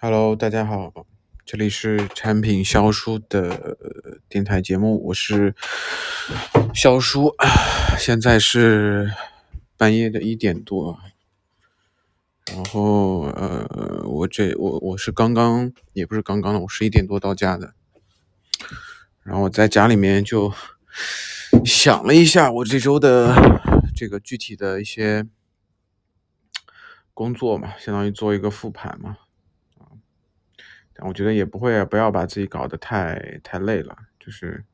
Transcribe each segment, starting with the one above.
Hello，大家好，这里是产品销书的电台节目，我是销书，现在是半夜的一点多，然后呃，我这我我是刚刚也不是刚刚的，我十一点多到家的，然后我在家里面就想了一下我这周的这个具体的一些工作嘛，相当于做一个复盘嘛。我觉得也不会，不要把自己搞得太太累了。就是，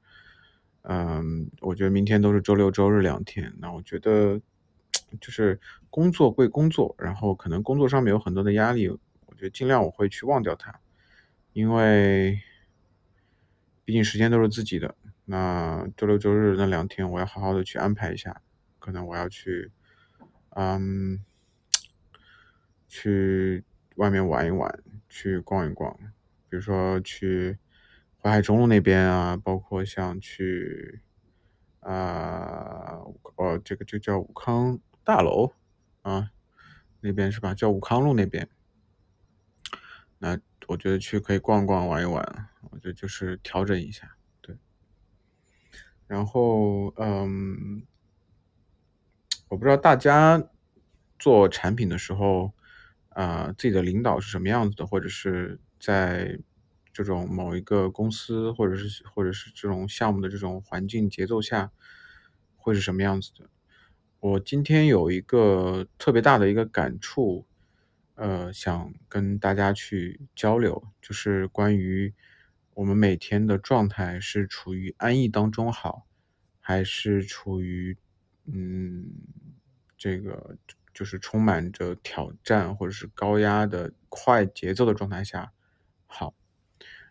嗯，我觉得明天都是周六周日两天。那我觉得，就是工作归工作，然后可能工作上面有很多的压力，我觉得尽量我会去忘掉它，因为毕竟时间都是自己的。那周六周日那两天，我要好好的去安排一下。可能我要去，嗯，去外面玩一玩。去逛一逛，比如说去淮海中路那边啊，包括像去啊，哦，这个就叫武康大楼啊，那边是吧？叫武康路那边。那我觉得去可以逛逛玩一玩，我觉得就是调整一下，对。然后，嗯，我不知道大家做产品的时候。啊，自己的领导是什么样子的，或者是在这种某一个公司，或者是或者是这种项目的这种环境节奏下，会是什么样子的？我今天有一个特别大的一个感触，呃，想跟大家去交流，就是关于我们每天的状态是处于安逸当中好，还是处于嗯这个。就是充满着挑战或者是高压的快节奏的状态下，好，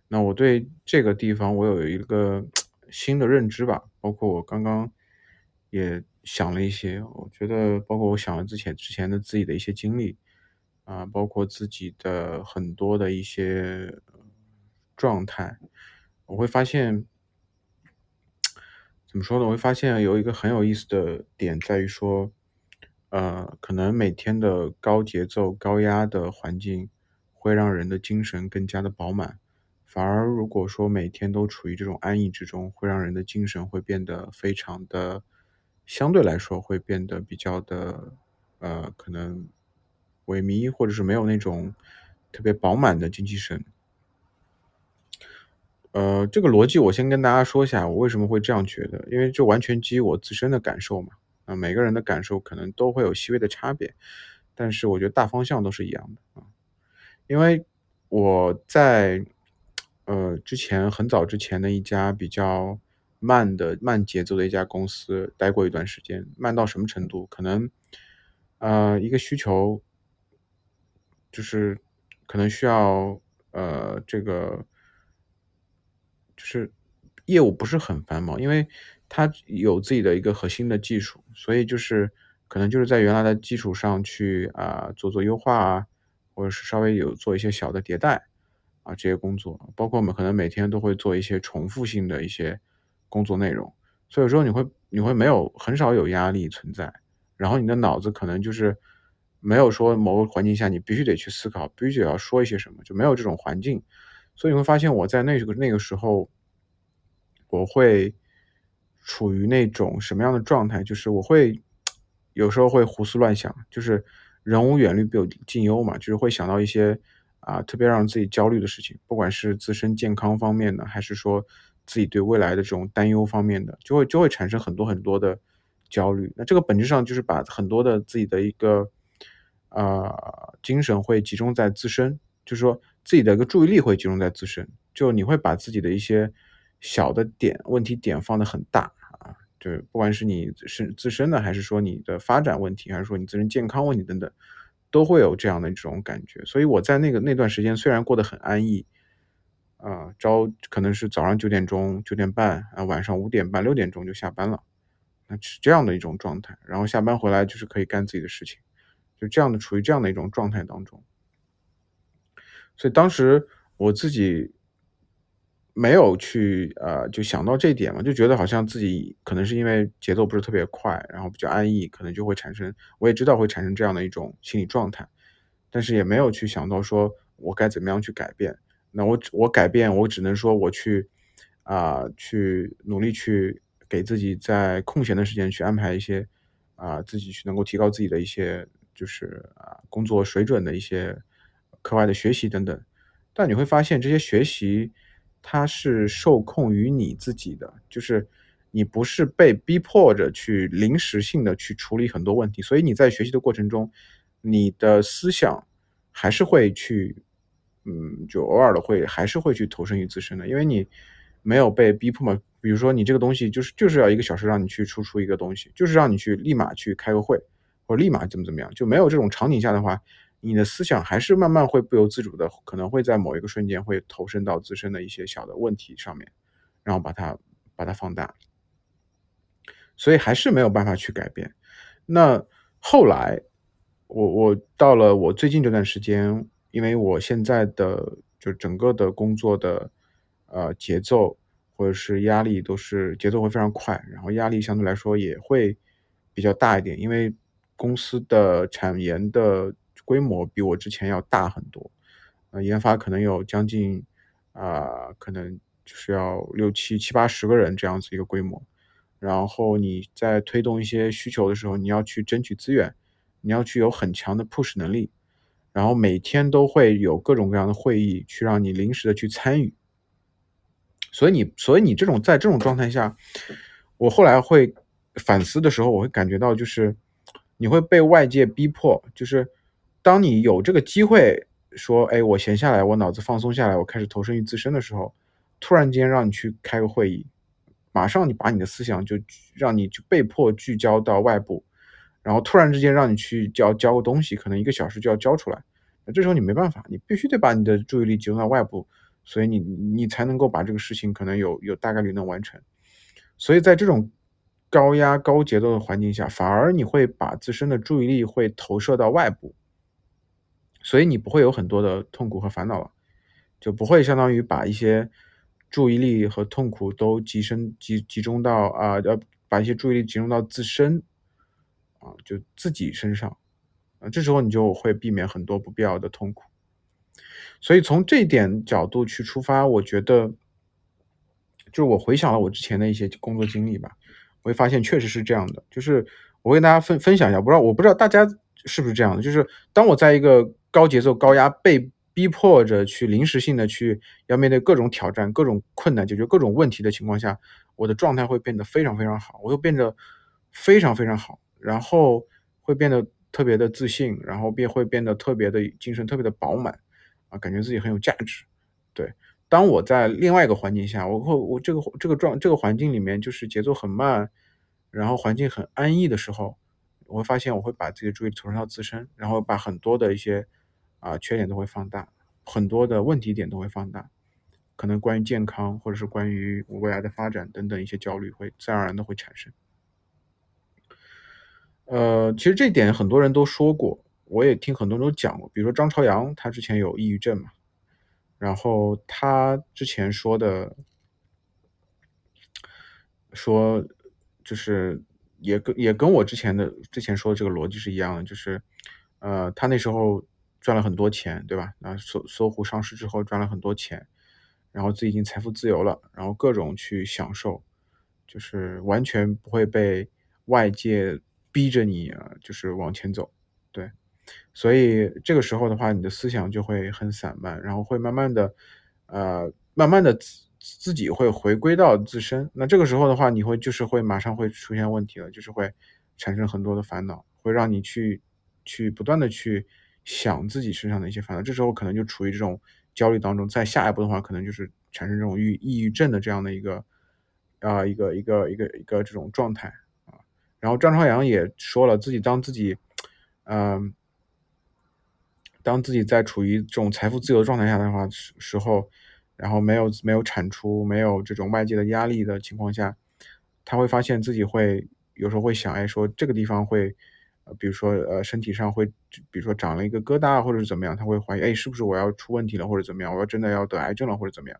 那我对这个地方我有一个新的认知吧，包括我刚刚也想了一些，我觉得包括我想了之前之前的自己的一些经历啊，包括自己的很多的一些状态，我会发现怎么说呢？我会发现有一个很有意思的点在于说。呃，可能每天的高节奏、高压的环境会让人的精神更加的饱满，反而如果说每天都处于这种安逸之中，会让人的精神会变得非常的，相对来说会变得比较的，呃，可能萎靡，或者是没有那种特别饱满的精气神。呃，这个逻辑我先跟大家说一下，我为什么会这样觉得，因为这完全基于我自身的感受嘛。啊，每个人的感受可能都会有细微的差别，但是我觉得大方向都是一样的啊。因为我在呃之前很早之前的一家比较慢的慢节奏的一家公司待过一段时间，慢到什么程度？可能呃一个需求就是可能需要呃这个就是业务不是很繁忙，因为。它有自己的一个核心的技术，所以就是可能就是在原来的基础上去啊做做优化啊，或者是稍微有做一些小的迭代啊这些工作，包括我们可能每天都会做一些重复性的一些工作内容，所以说你会你会没有很少有压力存在，然后你的脑子可能就是没有说某个环境下你必须得去思考，必须得要说一些什么，就没有这种环境，所以你会发现我在那个那个时候我会。处于那种什么样的状态？就是我会有时候会胡思乱想，就是人无远虑必有近忧嘛，就是会想到一些啊特别让自己焦虑的事情，不管是自身健康方面的，还是说自己对未来的这种担忧方面的，就会就会产生很多很多的焦虑。那这个本质上就是把很多的自己的一个啊精神会集中在自身，就是说自己的一个注意力会集中在自身，就你会把自己的一些小的点问题点放得很大。就，不管是你是自身的，还是说你的发展问题，还是说你自身健康问题等等，都会有这样的一种感觉。所以我在那个那段时间虽然过得很安逸，啊，朝可能是早上九点钟、九点半啊，晚上五点半、六点钟就下班了，那是这样的一种状态。然后下班回来就是可以干自己的事情，就这样的处于这样的一种状态当中。所以当时我自己。没有去呃，就想到这点嘛，就觉得好像自己可能是因为节奏不是特别快，然后比较安逸，可能就会产生，我也知道会产生这样的一种心理状态，但是也没有去想到说我该怎么样去改变？那我我改变，我只能说我去啊，去努力去给自己在空闲的时间去安排一些啊，自己去能够提高自己的一些就是啊工作水准的一些课外的学习等等。但你会发现这些学习它是受控于你自己的，就是你不是被逼迫着去临时性的去处理很多问题，所以你在学习的过程中，你的思想还是会去。嗯，就偶尔的会还是会去投身于自身的，因为你没有被逼迫嘛。比如说你这个东西就是就是要一个小时让你去输出一个东西，就是让你去立马去开个会，或者立马怎么怎么样，就没有这种场景下的话，你的思想还是慢慢会不由自主的，可能会在某一个瞬间会投身到自身的一些小的问题上面，然后把它把它放大，所以还是没有办法去改变。那后来我我到了我最近这段时间。因为我现在的就整个的工作的呃节奏或者是压力都是节奏会非常快，然后压力相对来说也会比较大一点，因为公司的产研的规模比我之前要大很多，呃，研发可能有将近啊，可能就是要六七七八十个人这样子一个规模，然后你在推动一些需求的时候，你要去争取资源，你要去有很强的 push 能力。然后每天都会有各种各样的会议，去让你临时的去参与。所以你，所以你这种在这种状态下，我后来会反思的时候，我会感觉到，就是你会被外界逼迫，就是当你有这个机会说，哎，我闲下来，我脑子放松下来，我开始投身于自身的时候，突然间让你去开个会议，马上你把你的思想就让你就被迫聚焦到外部。然后突然之间让你去交交个东西，可能一个小时就要交出来，那这时候你没办法，你必须得把你的注意力集中到外部，所以你你才能够把这个事情可能有有大概率能完成。所以在这种高压高节奏的环境下，反而你会把自身的注意力会投射到外部，所以你不会有很多的痛苦和烦恼了，就不会相当于把一些注意力和痛苦都集身集集中到啊，要把一些注意力集中到自身。啊，就自己身上，啊，这时候你就会避免很多不必要的痛苦。所以从这一点角度去出发，我觉得，就是我回想了我之前的一些工作经历吧，我会发现确实是这样的。就是我跟大家分分享一下，不知道我不知道大家是不是这样的。就是当我在一个高节奏、高压、被逼迫着去临时性的去要面对各种挑战、各种困难、解决各种问题的情况下，我的状态会变得非常非常好，我又变得非常非常好。然后会变得特别的自信，然后便会变得特别的精神特别的饱满，啊，感觉自己很有价值。对，当我在另外一个环境下，我会我这个这个状这个环境里面就是节奏很慢，然后环境很安逸的时候，我会发现我会把自己的注意力投入到自身，然后把很多的一些啊缺点都会放大，很多的问题点都会放大，可能关于健康或者是关于未来的发展等等一些焦虑会自然而然的会产生。呃，其实这点很多人都说过，我也听很多人都讲过。比如说张朝阳，他之前有抑郁症嘛，然后他之前说的，说就是也跟也跟我之前的之前说的这个逻辑是一样的，就是呃，他那时候赚了很多钱，对吧？那搜搜狐上市之后赚了很多钱，然后自己已经财富自由了，然后各种去享受，就是完全不会被外界。逼着你啊，就是往前走，对，所以这个时候的话，你的思想就会很散漫，然后会慢慢的，呃，慢慢的自自己会回归到自身。那这个时候的话，你会就是会马上会出现问题了，就是会产生很多的烦恼，会让你去去不断的去想自己身上的一些烦恼。这时候可能就处于这种焦虑当中。再下一步的话，可能就是产生这种抑抑郁症的这样的一个啊一个一个一个一个这种状态。然后张朝阳也说了，自己当自己，嗯，当自己在处于这种财富自由状态下的话时时候，然后没有没有产出，没有这种外界的压力的情况下，他会发现自己会有时候会想，哎，说这个地方会，比如说呃身体上会，比如说长了一个疙瘩或者是怎么样，他会怀疑，哎，是不是我要出问题了或者怎么样，我要真的要得癌症了或者怎么样，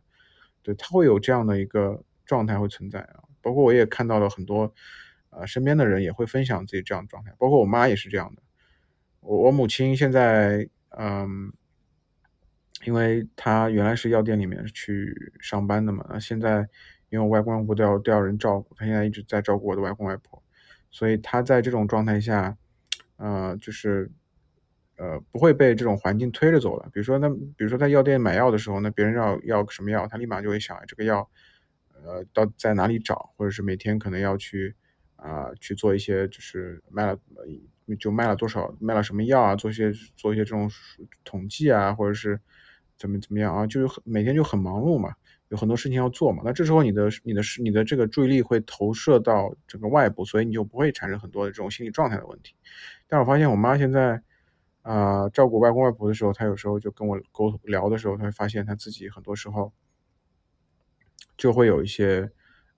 对他会有这样的一个状态会存在啊，包括我也看到了很多。呃，身边的人也会分享自己这样的状态，包括我妈也是这样的。我我母亲现在，嗯，因为他原来是药店里面去上班的嘛，那现在因为我外公外婆都要都要人照顾，他现在一直在照顾我的外公外婆，所以他在这种状态下，呃，就是呃不会被这种环境推着走了。比如说，那比如说在药店买药的时候，那别人要要什么药，他立马就会想这个药，呃，到在哪里找，或者是每天可能要去啊去做一些就是卖了就卖了多少，卖了什么药啊，做一些做一些这种统计啊，或者是。怎么怎么样啊？就是每天就很忙碌嘛，有很多事情要做嘛。那这时候你的你的你的这个注意力会投射到整个外部，所以你就不会产生很多的这种心理状态的问题。但我发现我妈现在啊照顾外公外婆的时候，她有时候就跟我沟通聊的时候，她会发现她自己很多时候就会有一些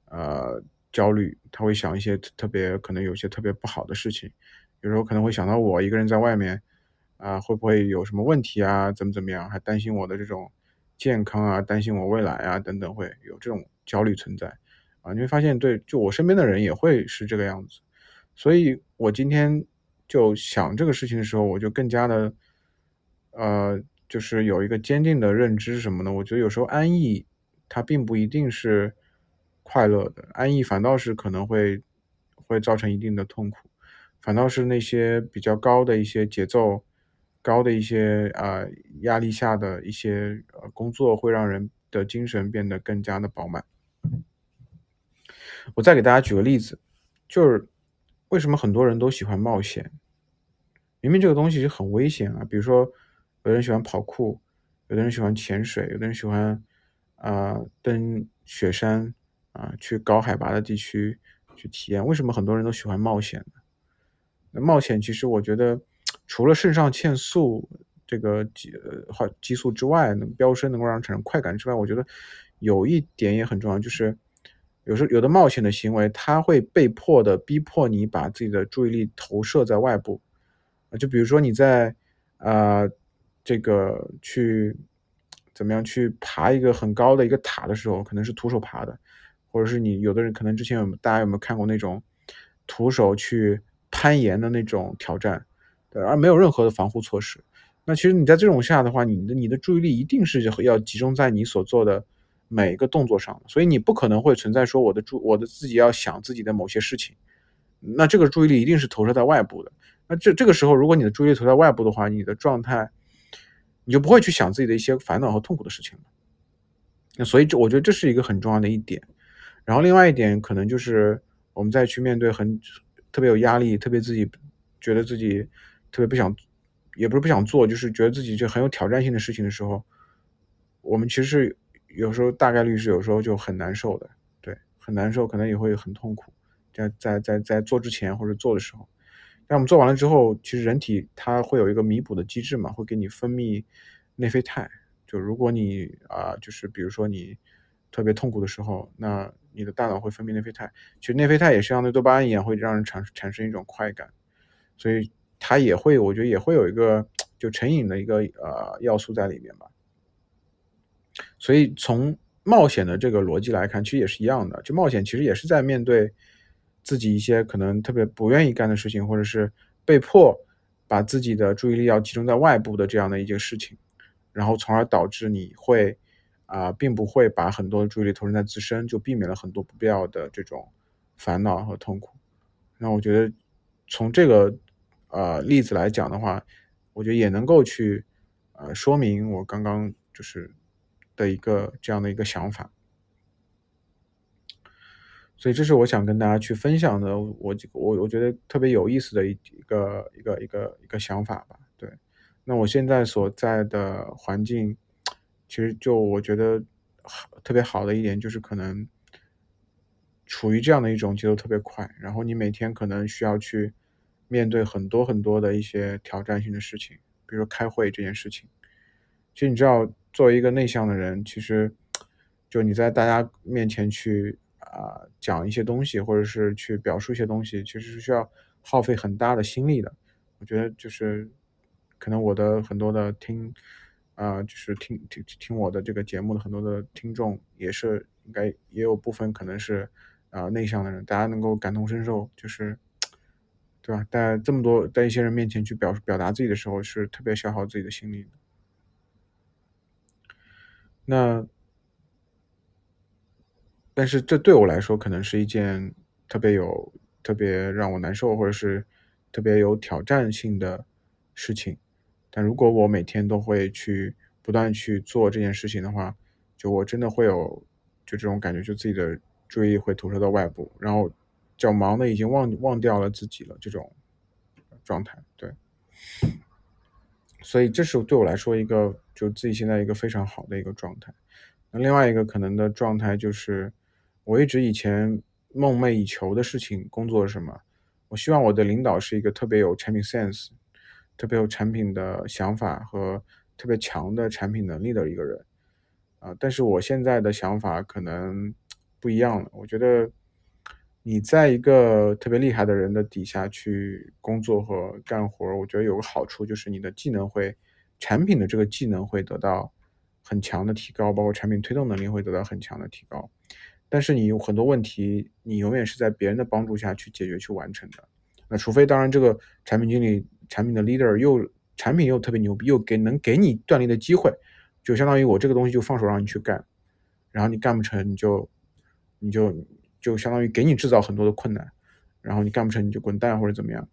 呃焦虑，她会想一些特别可能有些特别不好的事情，有时候可能会想到我一个人在外面。啊，会不会有什么问题啊？怎么怎么样？还担心我的这种健康啊，担心我未来啊，等等，会有这种焦虑存在啊。你会发现，对，就我身边的人也会是这个样子。所以我今天就想这个事情的时候，我就更加的，呃，就是有一个坚定的认知什么呢？我觉得有时候安逸它并不一定是快乐的，安逸反倒是可能会会造成一定的痛苦，反倒是那些比较高的一些节奏。高的一些啊压力下的一些呃工作会让人的精神变得更加的饱满。我再给大家举个例子，就是为什么很多人都喜欢冒险？明明这个东西很危险啊，比如说有的人喜欢跑酷，有的人喜欢潜水，有的人喜欢啊登雪山啊去高海拔的地区去体验。为什么很多人都喜欢冒险呢？那冒险其实我觉得。除了肾上腺素这个激呃激素之外，能飙升能够让人产生快感之外，我觉得有一点也很重要，就是有时候有的冒险的行为，它会被迫的逼迫你把自己的注意力投射在外部就比如说你在啊这个去怎么样去爬一个很高的一个塔的时候，可能是徒手爬的，或者是你有的人可能之前有大家有没有看过那种徒手去攀岩的那种挑战？对，而没有任何的防护措施。那其实你在这种下的话，你的你的注意力一定是要集中在你所做的每一个动作上，所以你不可能会存在说我的注我的自己要想自己的某些事情。那这个注意力一定是投射在外部的。那这这个时候，如果你的注意力投在外部的话，你的状态你就不会去想自己的一些烦恼和痛苦的事情了。那所以这我觉得这是一个很重要的一点。然后另外一点可能就是我们再去面对很特别有压力、特别自己觉得自己。特别不想，也不是不想做，就是觉得自己就很有挑战性的事情的时候，我们其实有时候大概率是有时候就很难受的，对，很难受，可能也会很痛苦，在在在在做之前或者做的时候，但我们做完了之后，其实人体它会有一个弥补的机制嘛，会给你分泌内啡肽，就如果你啊，就是比如说你特别痛苦的时候，那你的大脑会分泌内啡肽，其实内啡肽也是像那多巴胺一样，会让人产产生一种快感，所以。它也会，我觉得也会有一个就成瘾的一个呃要素在里面吧。所以从冒险的这个逻辑来看，其实也是一样的。就冒险其实也是在面对自己一些可能特别不愿意干的事情，或者是被迫把自己的注意力要集中在外部的这样的一件事情，然后从而导致你会啊，并不会把很多的注意力投身在自身，就避免了很多不必要的这种烦恼和痛苦。那我觉得从这个。呃，例子来讲的话，我觉得也能够去，呃，说明我刚刚就是的一个这样的一个想法，所以这是我想跟大家去分享的，我我我觉得特别有意思的一一个一个一个一个想法吧。对，那我现在所在的环境，其实就我觉得特别好的一点就是可能处于这样的一种节奏特别快，然后你每天可能需要去。面对很多很多的一些挑战性的事情，比如说开会这件事情，其实你知道，作为一个内向的人，其实就你在大家面前去啊讲一些东西，或者是去表述一些东西，其实是需要耗费很大的心力的。我觉得就是可能我的很多的听啊，就是听听听我的这个节目的很多的听众，也是应该也有部分可能是啊内向的人，大家能够感同身受，就是。对吧？在这么多在一些人面前去表表达自己的时候，是特别消耗自己的心力的。那但是这对我来说可能是一件特别有特别让我难受，或者是特别有挑战性的事情。但如果我每天都会去不断去做这件事情的话，就我真的会有就这种感觉，就自己的注意力会投射到外部，然后较忙的已经忘忘掉了自己了这种状态。对，所以这是对我来说一个就自己现在一个非常好的一个状态。那另外一个可能的状态就是，我一直以前梦寐以求的事情，工作是什么？我希望我的领导是一个特别有产品 sense。特别有产品的想法和特别强的产品能力的一个人，啊，但是我现在的想法可能不一样了。我觉得你在一个特别厉害的人的底下去工作和干活，我觉得有个好处就是你的技能会，产品的这个技能会得到很强的提高，包括产品推动能力会得到很强的提高。但是你有很多问题，你永远是在别人的帮助下去解决、去完成的。那除非当然这个产品经理。产品的 leader 又产品又特别牛逼，又给能给你锻炼的机会，就相当于我这个东西就放手让你去干，然后你干不成你就你就就相当于给你制造很多的困难，然后你干不成你就滚蛋或者怎么样。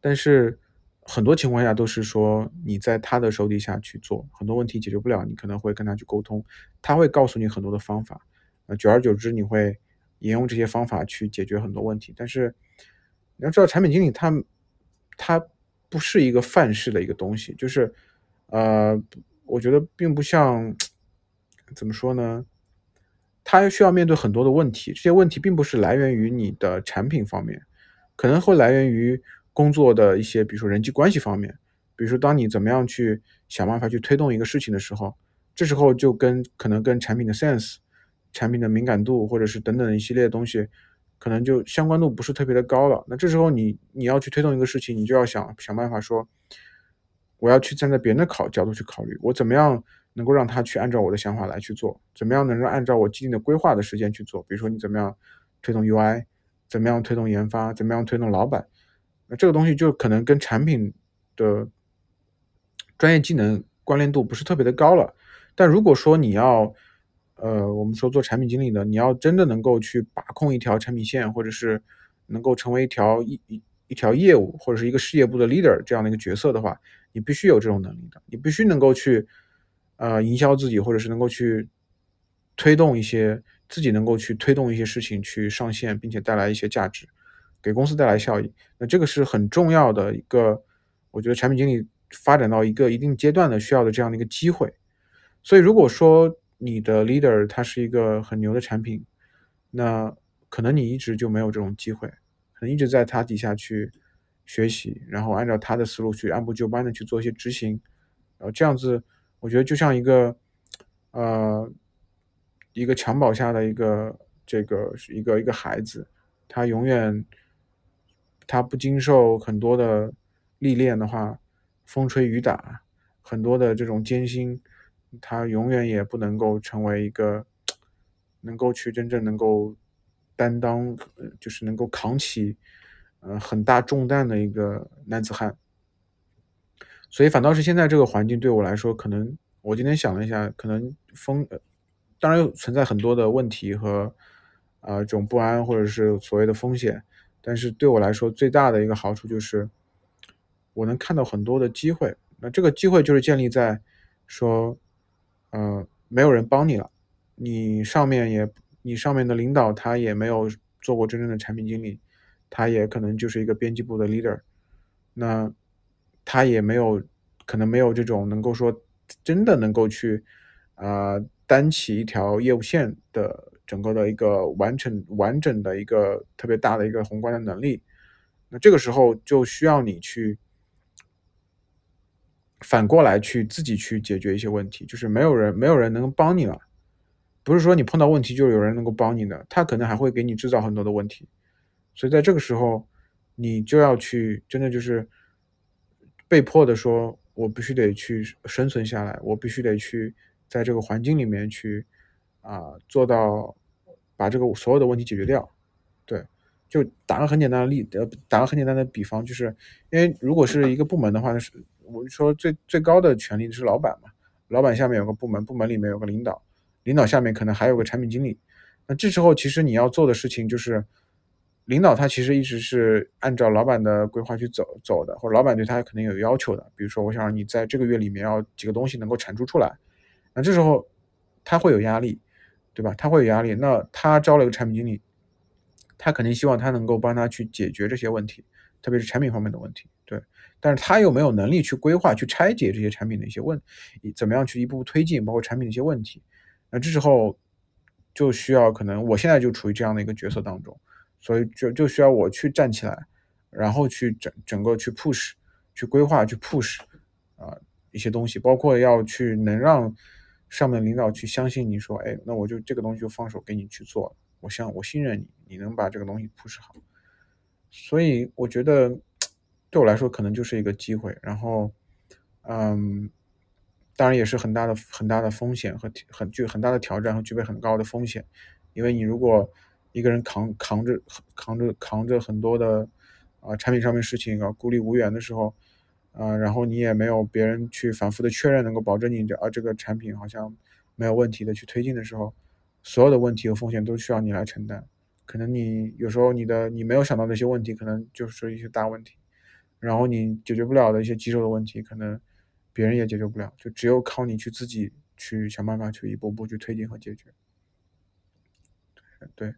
但是很多情况下都是说你在他的手底下去做，很多问题解决不了，你可能会跟他去沟通，他会告诉你很多的方法，呃，久而久之你会沿用这些方法去解决很多问题。但是你要知道，产品经理他。他不是一个范式的一个东西，就是，呃，我觉得并不像，怎么说呢？它需要面对很多的问题，这些问题并不是来源于你的产品方面，可能会来源于工作的一些，比如说人际关系方面，比如说当你怎么样去想办法去推动一个事情的时候，这时候就跟可能跟产品的 sense、产品的敏感度或者是等等一系列的东西。可能就相关度不是特别的高了。那这时候你你要去推动一个事情，你就要想想办法说，我要去站在别人的考角度去考虑，我怎么样能够让他去按照我的想法来去做，怎么样能够按照我既定的规划的时间去做。比如说你怎么样推动 UI，怎么样推动研发，怎么样推动老板。那这个东西就可能跟产品的专业技能关联度不是特别的高了。但如果说你要呃，我们说做产品经理的，你要真的能够去把控一条产品线，或者是能够成为一条一一一条业务或者是一个事业部的 leader 这样的一个角色的话，你必须有这种能力的，你必须能够去呃营销自己，或者是能够去推动一些自己能够去推动一些事情去上线，并且带来一些价值，给公司带来效益。那这个是很重要的一个，我觉得产品经理发展到一个一定阶段的需要的这样的一个机会。所以如果说，你的 leader 他是一个很牛的产品，那可能你一直就没有这种机会，可能一直在他底下去学习，然后按照他的思路去按部就班的去做一些执行，然后这样子，我觉得就像一个呃一个襁褓下的一个这个一个一个孩子，他永远他不经受很多的历练的话，风吹雨打，很多的这种艰辛。他永远也不能够成为一个能够去真正能够担当，就是能够扛起呃很大重担的一个男子汉。所以反倒是现在这个环境对我来说，可能我今天想了一下，可能风当然存在很多的问题和啊这种不安或者是所谓的风险，但是对我来说最大的一个好处就是我能看到很多的机会。那这个机会就是建立在说。呃，没有人帮你了，你上面也，你上面的领导他也没有做过真正的产品经理，他也可能就是一个编辑部的 leader，那他也没有可能没有这种能够说真的能够去啊担起一条业务线的整个的一个完整完整的一个特别大的一个宏观的能力，那这个时候就需要你去。反过来去自己去解决一些问题，就是没有人没有人能帮你了，不是说你碰到问题就有人能够帮你的，他可能还会给你制造很多的问题，所以在这个时候，你就要去真的就是被迫的说，我必须得去生存下来，我必须得去在这个环境里面去啊做到把这个所有的问题解决掉，对，就打个很简单的例，呃，打个很简单的比方，就是因为如果是一个部门的话，是。我说最最高的权利是老板嘛，老板下面有个部门，部门里面有个领导，领导下面可能还有个产品经理。那这时候其实你要做的事情就是，领导他其实一直是按照老板的规划去走走的，或者老板对他肯定有要求的。比如说，我想让你在这个月里面要几个东西能够产出出来，那这时候他会有压力，对吧？他会有压力。那他招了一个产品经理，他肯定希望他能够帮他去解决这些问题，特别是产品方面的问题，对。但是他又没有能力去规划、去拆解这些产品的一些问，怎么样去一步步推进，包括产品的一些问题。那这时候。就需要可能我现在就处于这样的一个角色当中，所以就就需要我去站起来，然后去整整个去 push，去规划去 push，啊一些东西，包括要去能让上面领导去相信你说，哎，那我就这个东西就放手给你去做，我相我信任你，你能把这个东西 push 好，所以我觉得对我来说可能就是一个机会，然后嗯。当然也是很大的很大的风险和很具很大的挑战和具备很高的风险，因为你如果一个人扛扛着扛着扛着很多的啊产品上面事情啊孤立无援的时候，啊然后你也没有别人去反复的确认能够保证你啊这个产品好像没有问题的去推进的时候，所有的问题和风险都需要你来承担，可能你有时候你的你没有想到的一些问题可能就是一些大问题，然后你解决不了的一些棘手的问题可能。别人也解决不了，就只有靠你去自己去想办法去一步步去推进和解决。对，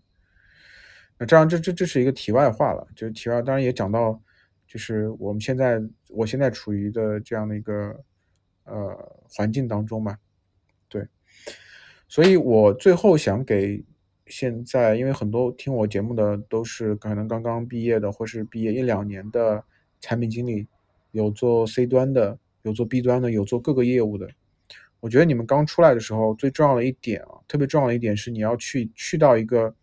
那这样这这这是一个题外话了，就是题外当然也讲到，就是我们现在我现在处于的这样的一个呃环境当中嘛，对，所以我最后想给现在，因为很多听我节目的都是可能刚刚毕业的，或是毕业一两年的产品经理，有做 C 端的。有做 B 端的，有做各个业务的。我觉得你们刚出来的时候，最重要的一点啊，特别重要的一点是你要去去到一个，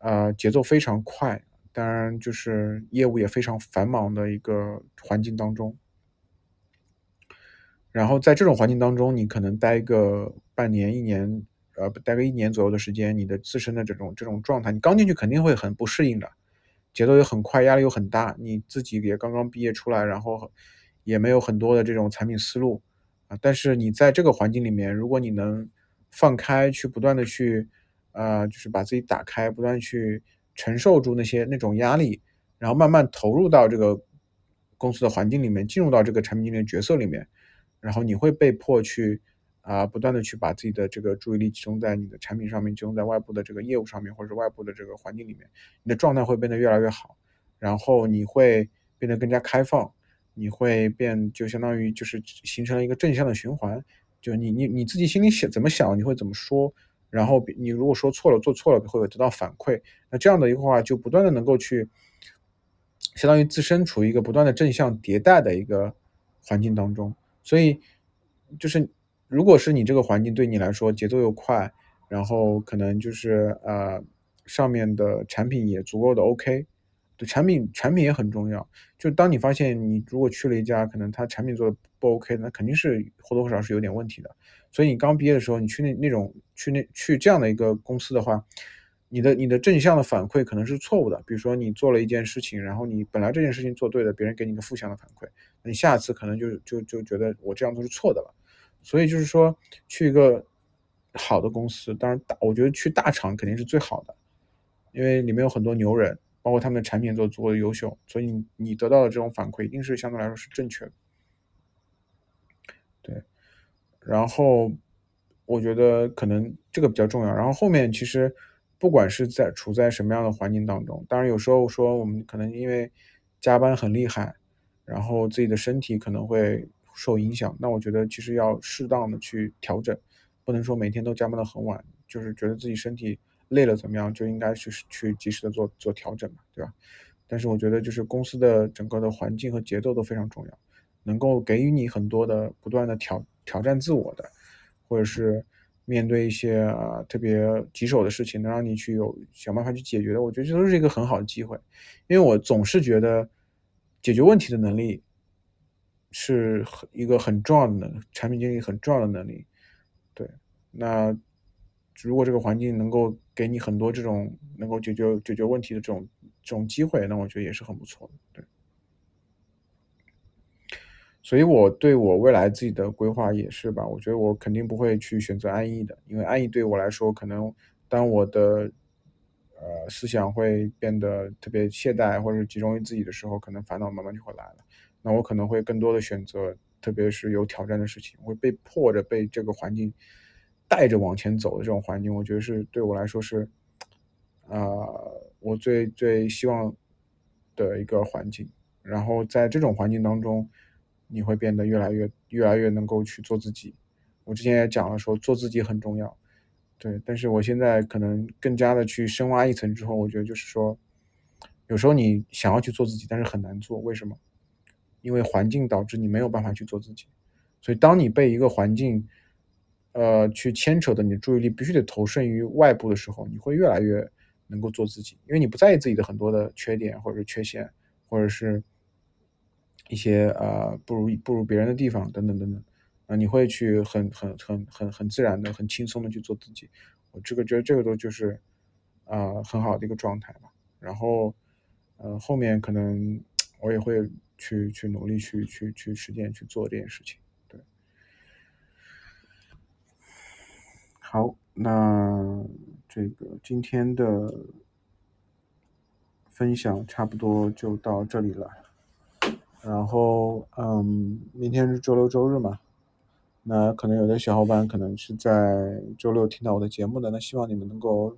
呃，节奏非常快，当然就是业务也非常繁忙的一个环境当中。然后在这种环境当中，你可能待个半年、一年，呃，待个一年左右的时间，你的自身的这种这种状态，你刚进去肯定会很不适应的，节奏也很快，压力又很大，你自己也刚刚毕业出来，然后。也没有很多的这种产品思路啊，但是你在这个环境里面，如果你能放开去不断的去，呃，就是把自己打开，不断去承受住那些那种压力，然后慢慢投入到这个公司的环境里面，进入到这个产品经理角色里面，然后你会被迫去啊，不断的去把自己的这个注意力集中在你的产品上面，集中在外部的这个业务上面，或者外部的这个环境里面，你的状态会变得越来越好，然后你会变得更加开放。你会变，就相当于就是形成了一个正向的循环，就你你你自己心里想怎么想，你会怎么说，然后你如果说错了，做错了，会有得到反馈，那这样的一个话，就不断的能够去，相当于自身处于一个不断的正向迭代的一个环境当中，所以就是如果是你这个环境对你来说节奏又快，然后可能就是呃上面的产品也足够的 OK。对产品，产品也很重要。就当你发现你如果去了一家可能他产品做的不 OK，那肯定是或多或少是有点问题的。所以你刚毕业的时候，你去那那种去那去这样的一个公司的话，你的你的正向的反馈可能是错误的。比如说你做了一件事情，然后你本来这件事情做对了，别人给你一个负向的反馈，你下次可能就就就觉得我这样做是错的了。所以就是说去一个好的公司，当然大，我觉得去大厂肯定是最好的，因为里面有很多牛人。包括他们的产品做足够的优秀，所以你你得到的这种反馈一定是相对来说是正确的。然后我觉得可能这个比较重要。然后后面其实不管是在处在什么样的环境当中，当然有时候说我们可能因为加班很厉害，然后自己的身体可能会受影响。那我觉得其实要适当的去调整，不能说每天都加班到很晚，就是觉得自己身体。累了怎么样就应该去去及时的做做调整嘛，对吧？但是我觉得就是公司的整个的环境和节奏都非常重要，能够给予你很多的不断的挑挑战自我的，或者是面对一些啊特别棘手的事情，能让你去有想办法去解决的，我觉得这都是一个很好的机会。因为我总是觉得解决问题的能力是很一个很重要的能产品经理很重要的能力。对，那。如果这个环境能够给你很多这种能够解决解决问题的这种这种机会，那我觉得也是很不错的。对，所以我对我未来自己的规划也是吧，我觉得我肯定不会去选择安逸的，因为安逸对我来说，可能当我的呃思想会变得特别懈怠或者集中于自己的时候，可能烦恼慢慢就会来了。那我可能会更多的选择，特别是有挑战的事情，会被迫着被这个环境带着往前走的这种环境，我觉得是对我来说是啊，我最最希望的一个环境。然后在这种环境当中。你会变得越来越越来越能够去做自己。我之前也讲了，说做自己很重要，对。但是我现在可能更加的去深挖一层之后，我觉得就是说，有时候你想要去做自己，但是很难做。为什么？因为环境导致你没有办法去做自己。所以当你被一个环境，呃，去牵扯的，你的注意力必须得投射于外部的时候，你会越来越能够做自己，因为你不在意自己的很多的缺点或者是缺陷，或者是。一些呃不如不如别人的地方等等等等，啊，你会去很很很很很自然的、很轻松的去做自己。我这个觉得这个都就是啊很好的一个状态吧。然后呃后面可能我也会去去努力去去去实践去做这件事情。对，好，那这个今天的分享差不多就到这里了。然后，嗯，明天是周六周日嘛，那可能有的小伙伴可能是在周六听到我的节目的，那希望你们能够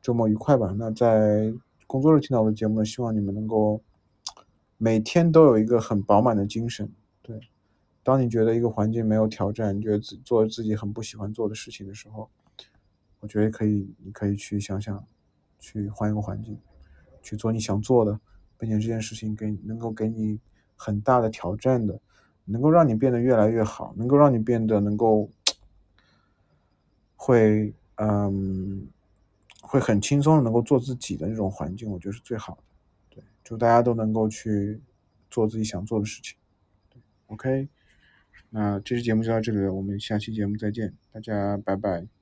周末愉快吧。那在工作日听到我的节目呢，希望你们能够每天都有一个很饱满的精神。对，当你觉得一个环境没有挑战，你觉得自做自己很不喜欢做的事情的时候，我觉得可以，你可以去想想，去换一个环境，去做你想做的，并且这件事情给能够给你。很大的挑战的，能够让你变得越来越好，能够让你变得能够会嗯会很轻松的能够做自己的那种环境，我觉得是最好的。对，祝大家都能够去做自己想做的事情。OK，那这期节目就到这里了，我们下期节目再见，大家拜拜。